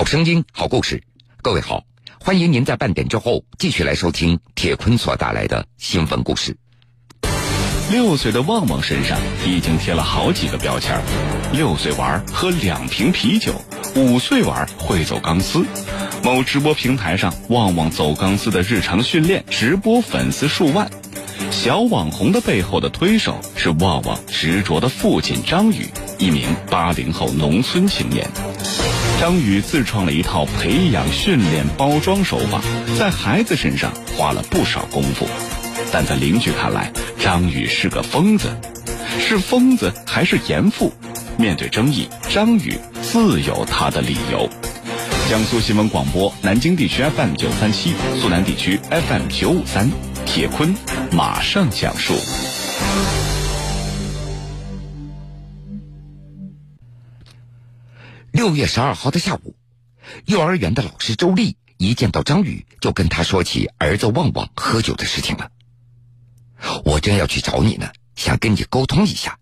好声音，好故事。各位好，欢迎您在半点之后继续来收听铁坤所带来的新闻故事。六岁的旺旺身上已经贴了好几个标签六岁玩喝两瓶啤酒，五岁玩会走钢丝。某直播平台上，旺旺走钢丝的日常训练直播粉丝数万。小网红的背后的推手是旺旺执着的父亲张宇，一名八零后农村青年。张宇自创了一套培养、训练、包装手法，在孩子身上花了不少功夫，但在邻居看来，张宇是个疯子，是疯子还是严父？面对争议，张宇自有他的理由。江苏新闻广播南京地区 FM 九三七，苏南地区 FM 九五三，铁坤马上讲述。六月十二号的下午，幼儿园的老师周丽一见到张宇，就跟他说起儿子旺旺喝酒的事情了。我正要去找你呢，想跟你沟通一下。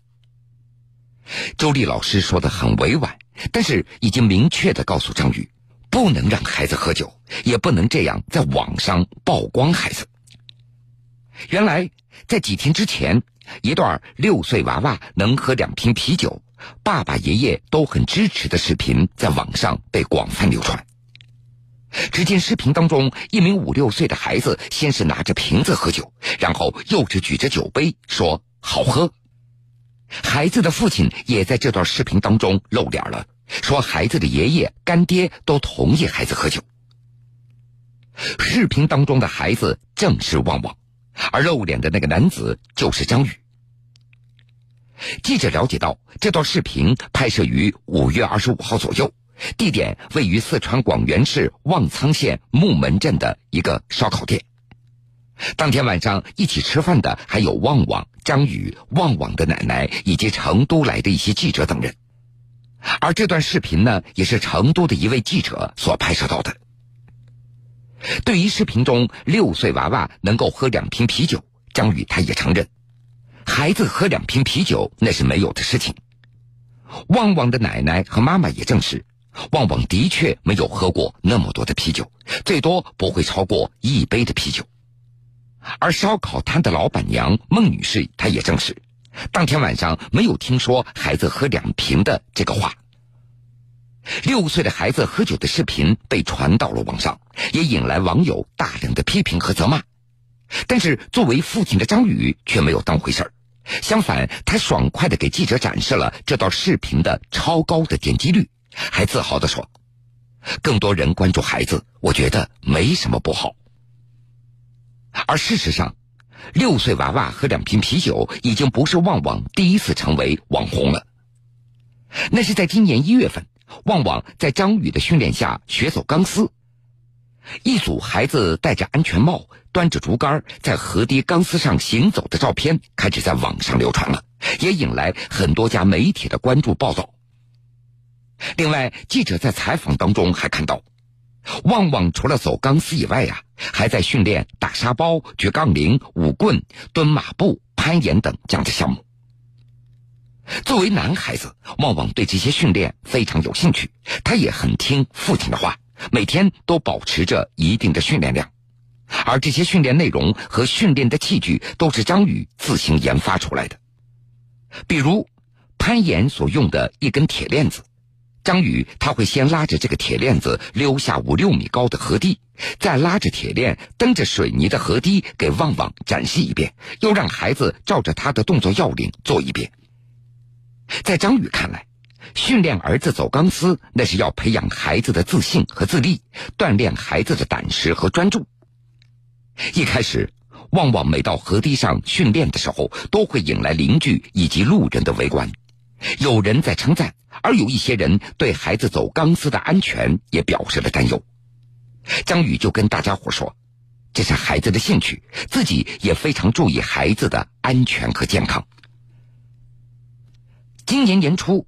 周丽老师说的很委婉，但是已经明确的告诉张宇，不能让孩子喝酒，也不能这样在网上曝光孩子。原来，在几天之前，一段六岁娃娃能喝两瓶啤酒。爸爸、爷爷都很支持的视频在网上被广泛流传。只见视频当中，一名五六岁的孩子先是拿着瓶子喝酒，然后又是举着酒杯说“好喝”。孩子的父亲也在这段视频当中露脸了，说孩子的爷爷、干爹都同意孩子喝酒。视频当中的孩子正是旺旺，而露脸的那个男子就是张宇。记者了解到，这段视频拍摄于五月二十五号左右，地点位于四川广元市旺苍县木门镇的一个烧烤店。当天晚上一起吃饭的还有旺旺、张宇、旺旺的奶奶以及成都来的一些记者等人。而这段视频呢，也是成都的一位记者所拍摄到的。对于视频中六岁娃娃能够喝两瓶啤酒，张宇他也承认。孩子喝两瓶啤酒那是没有的事情。旺旺的奶奶和妈妈也证实，旺旺的确没有喝过那么多的啤酒，最多不会超过一杯的啤酒。而烧烤摊的老板娘孟女士，她也证实，当天晚上没有听说孩子喝两瓶的这个话。六岁的孩子喝酒的视频被传到了网上，也引来网友大量的批评和责骂。但是作为父亲的张宇却没有当回事儿。相反，他爽快的给记者展示了这段视频的超高的点击率，还自豪的说：“更多人关注孩子，我觉得没什么不好。”而事实上，六岁娃娃喝两瓶啤酒已经不是旺旺第一次成为网红了。那是在今年一月份，旺旺在张宇的训练下学走钢丝。一组孩子戴着安全帽、端着竹竿在河堤钢丝上行走的照片开始在网上流传了，也引来很多家媒体的关注报道。另外，记者在采访当中还看到，旺旺除了走钢丝以外呀，还在训练打沙包、举杠铃、舞棍、蹲马步、攀岩等这样的项目。作为男孩子，旺旺对这些训练非常有兴趣，他也很听父亲的话。每天都保持着一定的训练量，而这些训练内容和训练的器具都是张宇自行研发出来的。比如，攀岩所用的一根铁链子，张宇他会先拉着这个铁链子溜下五六米高的河堤，再拉着铁链蹬着水泥的河堤给旺旺展示一遍，又让孩子照着他的动作要领做一遍。在张宇看来，训练儿子走钢丝，那是要培养孩子的自信和自立，锻炼孩子的胆识和专注。一开始，旺旺每到河堤上训练的时候，都会引来邻居以及路人的围观。有人在称赞，而有一些人对孩子走钢丝的安全也表示了担忧。张宇就跟大家伙说：“这是孩子的兴趣，自己也非常注意孩子的安全和健康。”今年年初。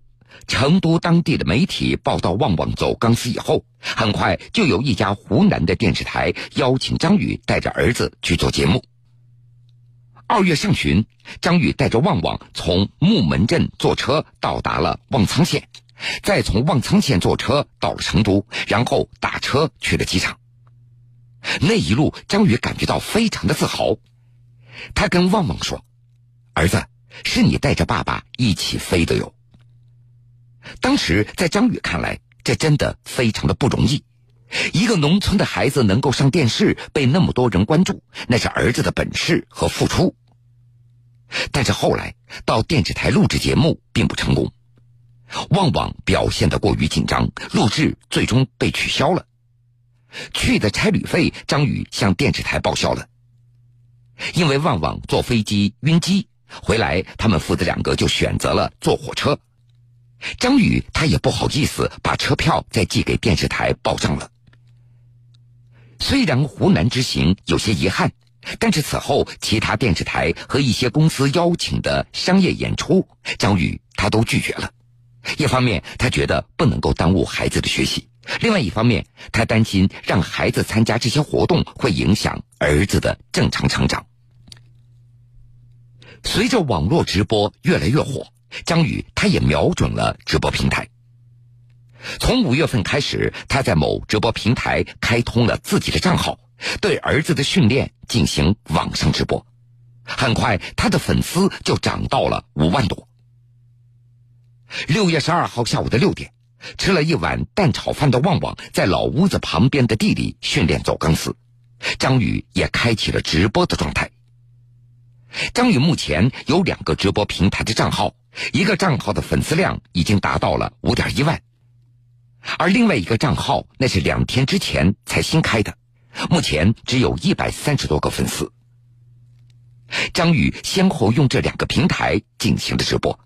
成都当地的媒体报道旺旺走钢丝以后，很快就有一家湖南的电视台邀请张宇带着儿子去做节目。二月上旬，张宇带着旺旺从木门镇坐车到达了旺苍县，再从旺苍县坐车到了成都，然后打车去了机场。那一路，张宇感觉到非常的自豪。他跟旺旺说：“儿子，是你带着爸爸一起飞的哟。”当时在张宇看来，这真的非常的不容易。一个农村的孩子能够上电视，被那么多人关注，那是儿子的本事和付出。但是后来到电视台录制节目并不成功，旺旺表现的过于紧张，录制最终被取消了。去的差旅费，张宇向电视台报销了。因为旺旺坐飞机晕机，回来他们父子两个就选择了坐火车。张宇他也不好意思把车票再寄给电视台报账了。虽然湖南之行有些遗憾，但是此后其他电视台和一些公司邀请的商业演出，张宇他都拒绝了。一方面他觉得不能够耽误孩子的学习，另外一方面他担心让孩子参加这些活动会影响儿子的正常成长。随着网络直播越来越火。张宇他也瞄准了直播平台。从五月份开始，他在某直播平台开通了自己的账号，对儿子的训练进行网上直播。很快，他的粉丝就涨到了五万多。六月十二号下午的六点，吃了一碗蛋炒饭的旺旺在老屋子旁边的地里训练走钢丝，张宇也开启了直播的状态。张宇目前有两个直播平台的账号。一个账号的粉丝量已经达到了五点一万，而另外一个账号那是两天之前才新开的，目前只有一百三十多个粉丝。张宇先后用这两个平台进行的直播，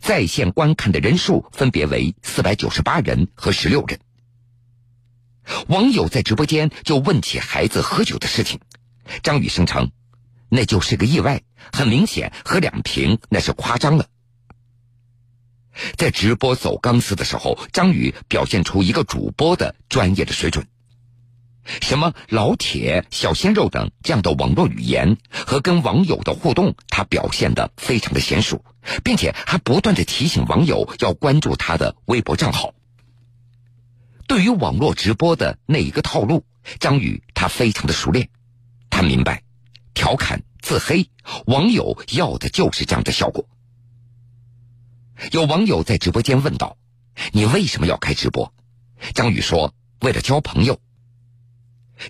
在线观看的人数分别为四百九十八人和十六人。网友在直播间就问起孩子喝酒的事情，张宇声称，那就是个意外，很明显喝两瓶那是夸张了。在直播走钢丝的时候，张宇表现出一个主播的专业的水准。什么老铁、小鲜肉等这样的网络语言和跟网友的互动，他表现的非常的娴熟，并且还不断的提醒网友要关注他的微博账号。对于网络直播的那一个套路，张宇他非常的熟练，他明白，调侃、自黑，网友要的就是这样的效果。有网友在直播间问道：“你为什么要开直播？”张宇说：“为了交朋友。”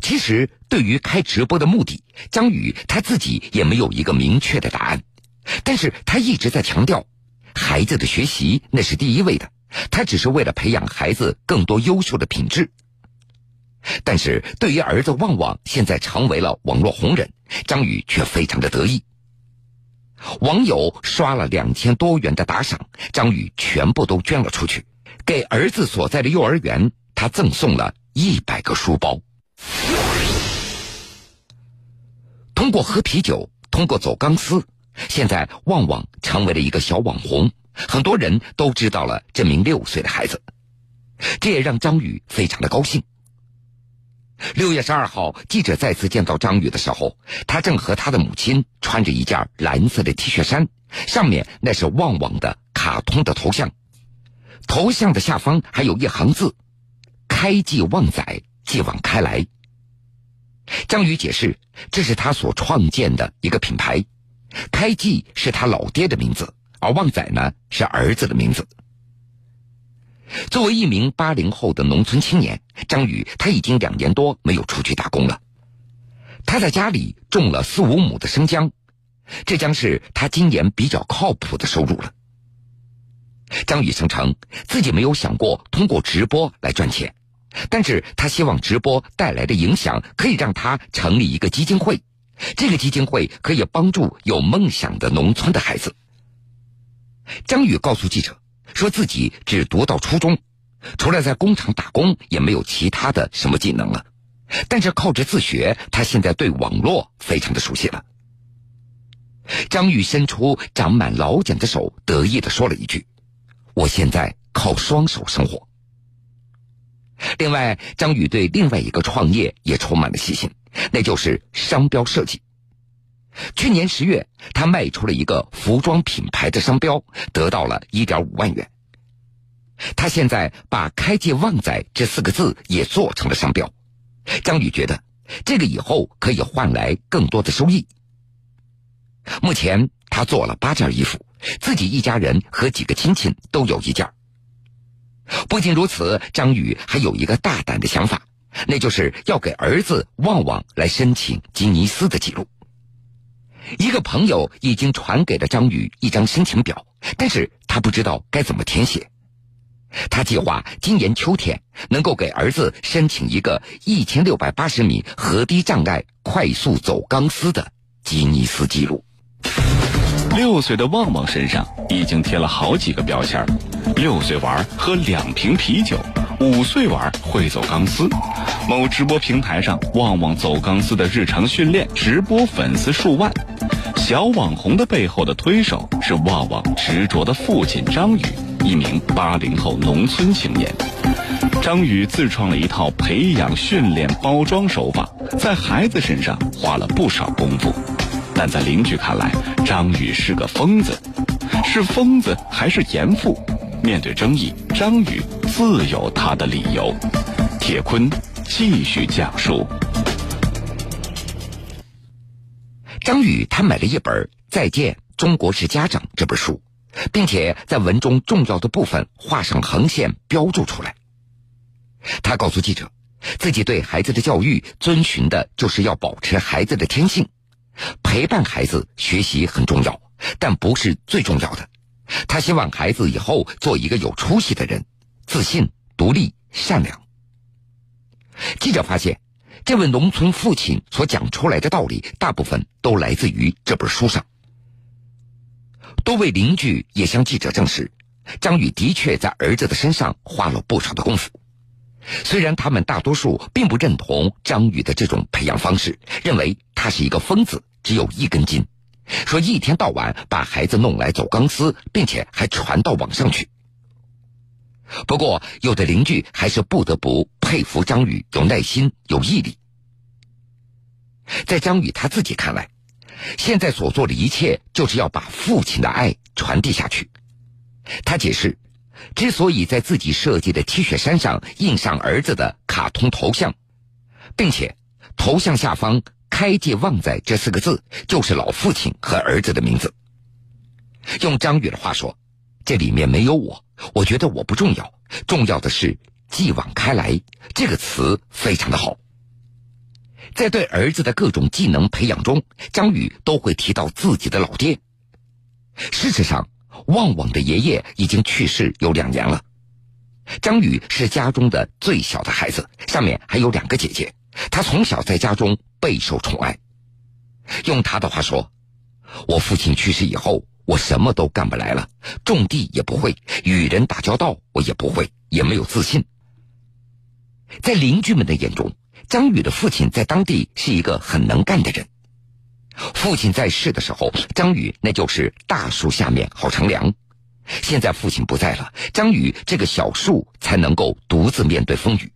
其实，对于开直播的目的，张宇他自己也没有一个明确的答案。但是他一直在强调，孩子的学习那是第一位的，他只是为了培养孩子更多优秀的品质。但是对于儿子旺旺现在成为了网络红人，张宇却非常的得意。网友刷了两千多元的打赏，张宇全部都捐了出去，给儿子所在的幼儿园，他赠送了一百个书包。通过喝啤酒，通过走钢丝，现在旺旺成为了一个小网红，很多人都知道了这名六岁的孩子，这也让张宇非常的高兴。六月十二号，记者再次见到张宇的时候，他正和他的母亲穿着一件蓝色的 T 恤衫，上面那是旺旺的卡通的头像，头像的下方还有一行字：“开季旺仔，继往开来。”张宇解释，这是他所创建的一个品牌，开季是他老爹的名字，而旺仔呢是儿子的名字。作为一名八零后的农村青年，张宇他已经两年多没有出去打工了。他在家里种了四五亩的生姜，这将是他今年比较靠谱的收入了。张宇声称自己没有想过通过直播来赚钱，但是他希望直播带来的影响可以让他成立一个基金会，这个基金会可以帮助有梦想的农村的孩子。张宇告诉记者。说自己只读到初中，除了在工厂打工，也没有其他的什么技能了。但是靠着自学，他现在对网络非常的熟悉了。张宇伸出长满老茧的手，得意的说了一句：“我现在靠双手生活。”另外，张宇对另外一个创业也充满了信心，那就是商标设计。去年十月，他卖出了一个服装品牌的商标，得到了一点五万元。他现在把“开界旺仔”这四个字也做成了商标。张宇觉得这个以后可以换来更多的收益。目前他做了八件衣服，自己一家人和几个亲戚都有一件。不仅如此，张宇还有一个大胆的想法，那就是要给儿子旺旺来申请吉尼斯的记录。一个朋友已经传给了张宇一张申请表，但是他不知道该怎么填写。他计划今年秋天能够给儿子申请一个一千六百八十米河堤障碍快速走钢丝的吉尼斯纪录。六岁的旺旺身上已经贴了好几个标签：六岁玩喝两瓶啤酒，五岁玩会走钢丝。某直播平台上，旺旺走钢丝的日常训练直播粉丝数万。小网红的背后的推手是旺旺执着的父亲张宇，一名八零后农村青年。张宇自创了一套培养、训练、包装手法，在孩子身上花了不少功夫。但在邻居看来，张宇是个疯子，是疯子还是严父？面对争议，张宇自有他的理由。铁坤继续讲述：张宇他买了一本《再见，中国式家长》这本书，并且在文中重要的部分画上横线，标注出来。他告诉记者，自己对孩子的教育遵循的就是要保持孩子的天性。陪伴孩子学习很重要，但不是最重要的。他希望孩子以后做一个有出息的人，自信、独立、善良。记者发现，这位农村父亲所讲出来的道理，大部分都来自于这本书上。多位邻居也向记者证实，张宇的确在儿子的身上花了不少的功夫。虽然他们大多数并不认同张宇的这种培养方式，认为他是一个疯子，只有一根筋，说一天到晚把孩子弄来走钢丝，并且还传到网上去。不过，有的邻居还是不得不佩服张宇有耐心、有毅力。在张宇他自己看来，现在所做的一切就是要把父亲的爱传递下去。他解释。之所以在自己设计的 T 恤衫上印上儿子的卡通头像，并且头像下方“开界旺仔”这四个字，就是老父亲和儿子的名字。用张宇的话说，这里面没有我，我觉得我不重要，重要的是“继往开来”这个词非常的好。在对儿子的各种技能培养中，张宇都会提到自己的老爹。事实上。旺旺的爷爷已经去世有两年了，张宇是家中的最小的孩子，下面还有两个姐姐。他从小在家中备受宠爱。用他的话说：“我父亲去世以后，我什么都干不来了，种地也不会，与人打交道我也不会，也没有自信。”在邻居们的眼中，张宇的父亲在当地是一个很能干的人。父亲在世的时候，张宇那就是大树下面好乘凉。现在父亲不在了，张宇这个小树才能够独自面对风雨。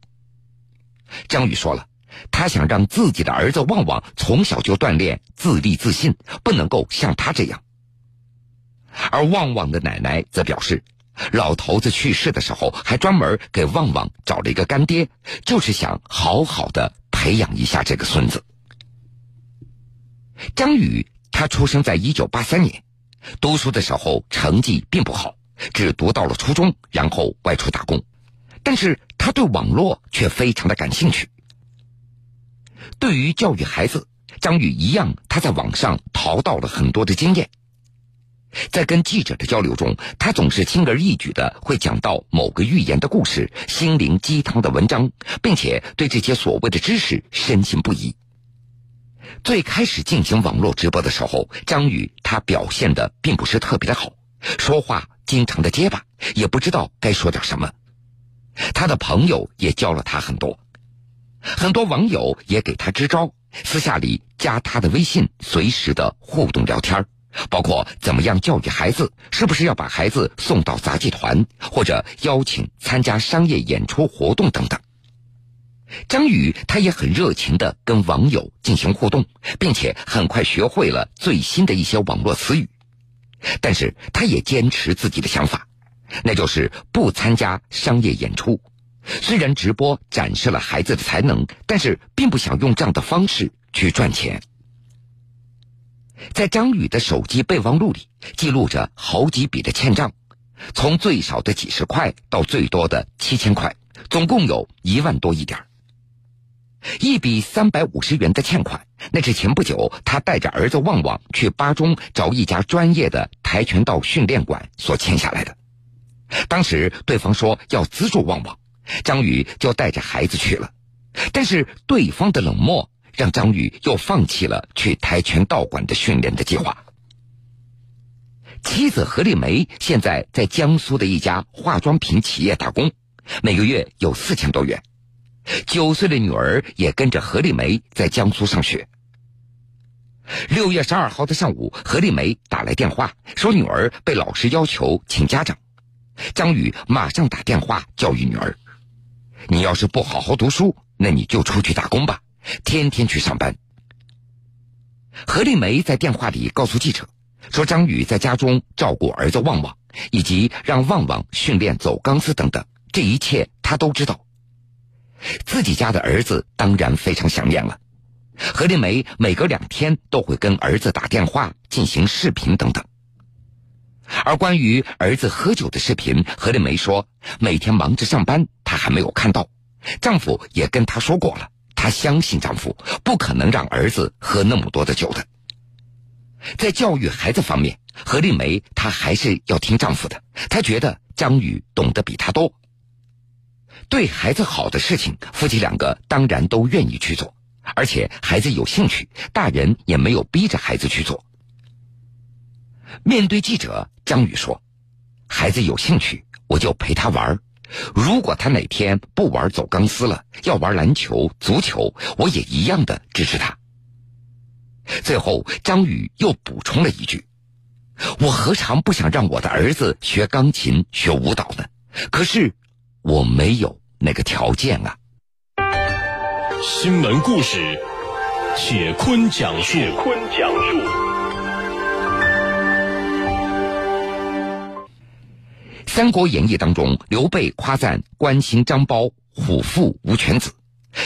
张宇说了，他想让自己的儿子旺旺从小就锻炼自立自信，不能够像他这样。而旺旺的奶奶则表示，老头子去世的时候，还专门给旺旺找了一个干爹，就是想好好的培养一下这个孙子。张宇，他出生在一九八三年，读书的时候成绩并不好，只读到了初中，然后外出打工。但是他对网络却非常的感兴趣。对于教育孩子，张宇一样，他在网上淘到了很多的经验。在跟记者的交流中，他总是轻而易举的会讲到某个寓言的故事、心灵鸡汤的文章，并且对这些所谓的知识深信不疑。最开始进行网络直播的时候，张宇他表现的并不是特别的好，说话经常的结巴，也不知道该说点什么。他的朋友也教了他很多，很多网友也给他支招，私下里加他的微信，随时的互动聊天儿，包括怎么样教育孩子，是不是要把孩子送到杂技团，或者邀请参加商业演出活动等等。张宇他也很热情的跟网友进行互动，并且很快学会了最新的一些网络词语。但是他也坚持自己的想法，那就是不参加商业演出。虽然直播展示了孩子的才能，但是并不想用这样的方式去赚钱。在张宇的手机备忘录里，记录着好几笔的欠账，从最少的几十块到最多的七千块，总共有一万多一点。一笔三百五十元的欠款，那是前不久他带着儿子旺旺去巴中找一家专业的跆拳道训练馆所欠下来的。当时对方说要资助旺旺，张宇就带着孩子去了，但是对方的冷漠让张宇又放弃了去跆拳道馆的训练的计划。妻子何丽梅现在在江苏的一家化妆品企业打工，每个月有四千多元。九岁的女儿也跟着何丽梅在江苏上学。六月十二号的上午，何丽梅打来电话，说女儿被老师要求请家长。张宇马上打电话教育女儿：“你要是不好好读书，那你就出去打工吧，天天去上班。”何丽梅在电话里告诉记者说：“张宇在家中照顾儿子旺旺，以及让旺旺训练走钢丝等等，这一切他都知道。”自己家的儿子当然非常想念了，何丽梅每隔两天都会跟儿子打电话进行视频等等。而关于儿子喝酒的视频，何丽梅说每天忙着上班，她还没有看到。丈夫也跟她说过了，她相信丈夫不可能让儿子喝那么多的酒的。在教育孩子方面，何丽梅她还是要听丈夫的，她觉得张宇懂得比她多。对孩子好的事情，夫妻两个当然都愿意去做，而且孩子有兴趣，大人也没有逼着孩子去做。面对记者，张宇说：“孩子有兴趣，我就陪他玩如果他哪天不玩走钢丝了，要玩篮球、足球，我也一样的支持他。”最后，张宇又补充了一句：“我何尝不想让我的儿子学钢琴、学舞蹈呢？可是。”我没有那个条件啊！新闻故事，铁坤讲述。铁坤讲述。《三国演义》当中，刘备夸赞关兴、张苞虎父无犬子，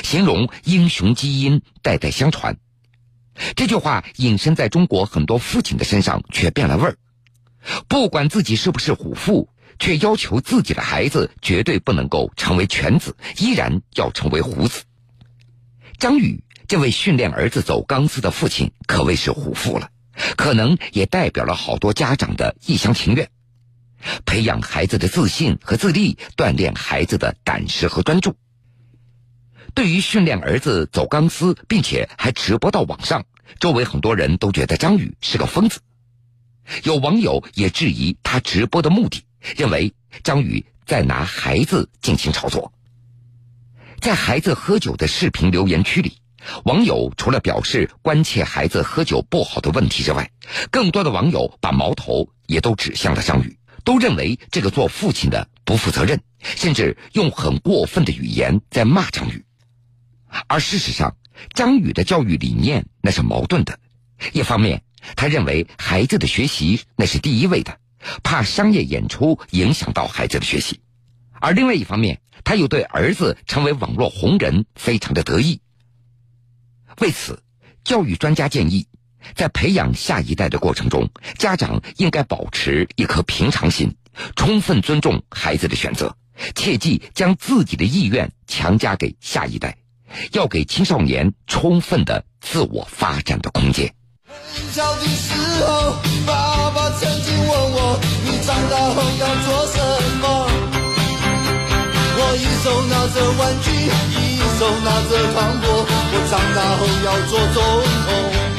形容英雄基因代代相传。这句话引申在中国很多父亲的身上，却变了味儿。不管自己是不是虎父。却要求自己的孩子绝对不能够成为犬子，依然要成为虎子。张宇这位训练儿子走钢丝的父亲可谓是虎父了，可能也代表了好多家长的一厢情愿。培养孩子的自信和自立，锻炼孩子的胆识和专注。对于训练儿子走钢丝，并且还直播到网上，周围很多人都觉得张宇是个疯子。有网友也质疑他直播的目的。认为张宇在拿孩子进行炒作，在孩子喝酒的视频留言区里，网友除了表示关切孩子喝酒不好的问题之外，更多的网友把矛头也都指向了张宇，都认为这个做父亲的不负责任，甚至用很过分的语言在骂张宇。而事实上，张宇的教育理念那是矛盾的，一方面他认为孩子的学习那是第一位的。怕商业演出影响到孩子的学习，而另外一方面，他又对儿子成为网络红人非常的得意。为此，教育专家建议，在培养下一代的过程中，家长应该保持一颗平常心，充分尊重孩子的选择，切忌将自己的意愿强加给下一代，要给青少年充分的自我发展的空间。很小的时候，爸爸曾经问我：“你长大后要做什么？”我一手拿着玩具，一手拿着糖果。我长大后要做总统。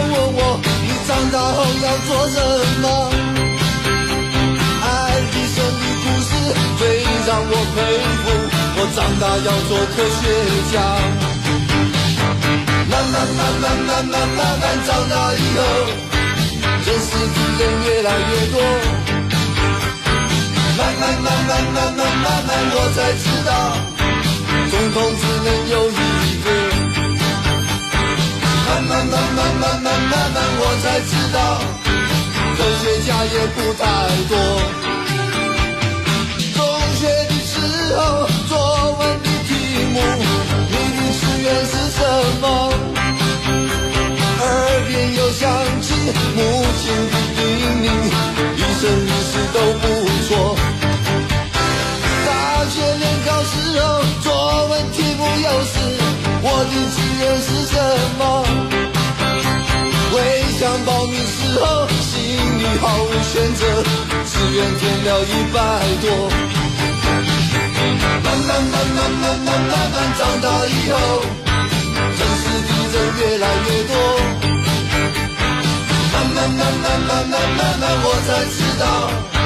问我：“你长大后要做什么？”爱迪生的故事最让我佩服。我长大要做科学家，慢慢慢慢慢慢慢慢长大以后，认识的人越来越多，慢慢慢慢慢慢慢慢我才知道，总统只能有一个，慢慢慢慢慢慢慢慢我才知道。科学家也不太多。中学的时候，作文的题目，你的志愿是什么？耳边又响起母亲的叮咛，一生、一世都不错。大学联考时候，作文题目又是我的志愿是什么？报名时候，心里毫无选择，志愿填了一百多。慢慢慢慢慢慢慢慢长大以后，认识的人越来越多。慢慢慢慢慢慢慢慢，我才知道。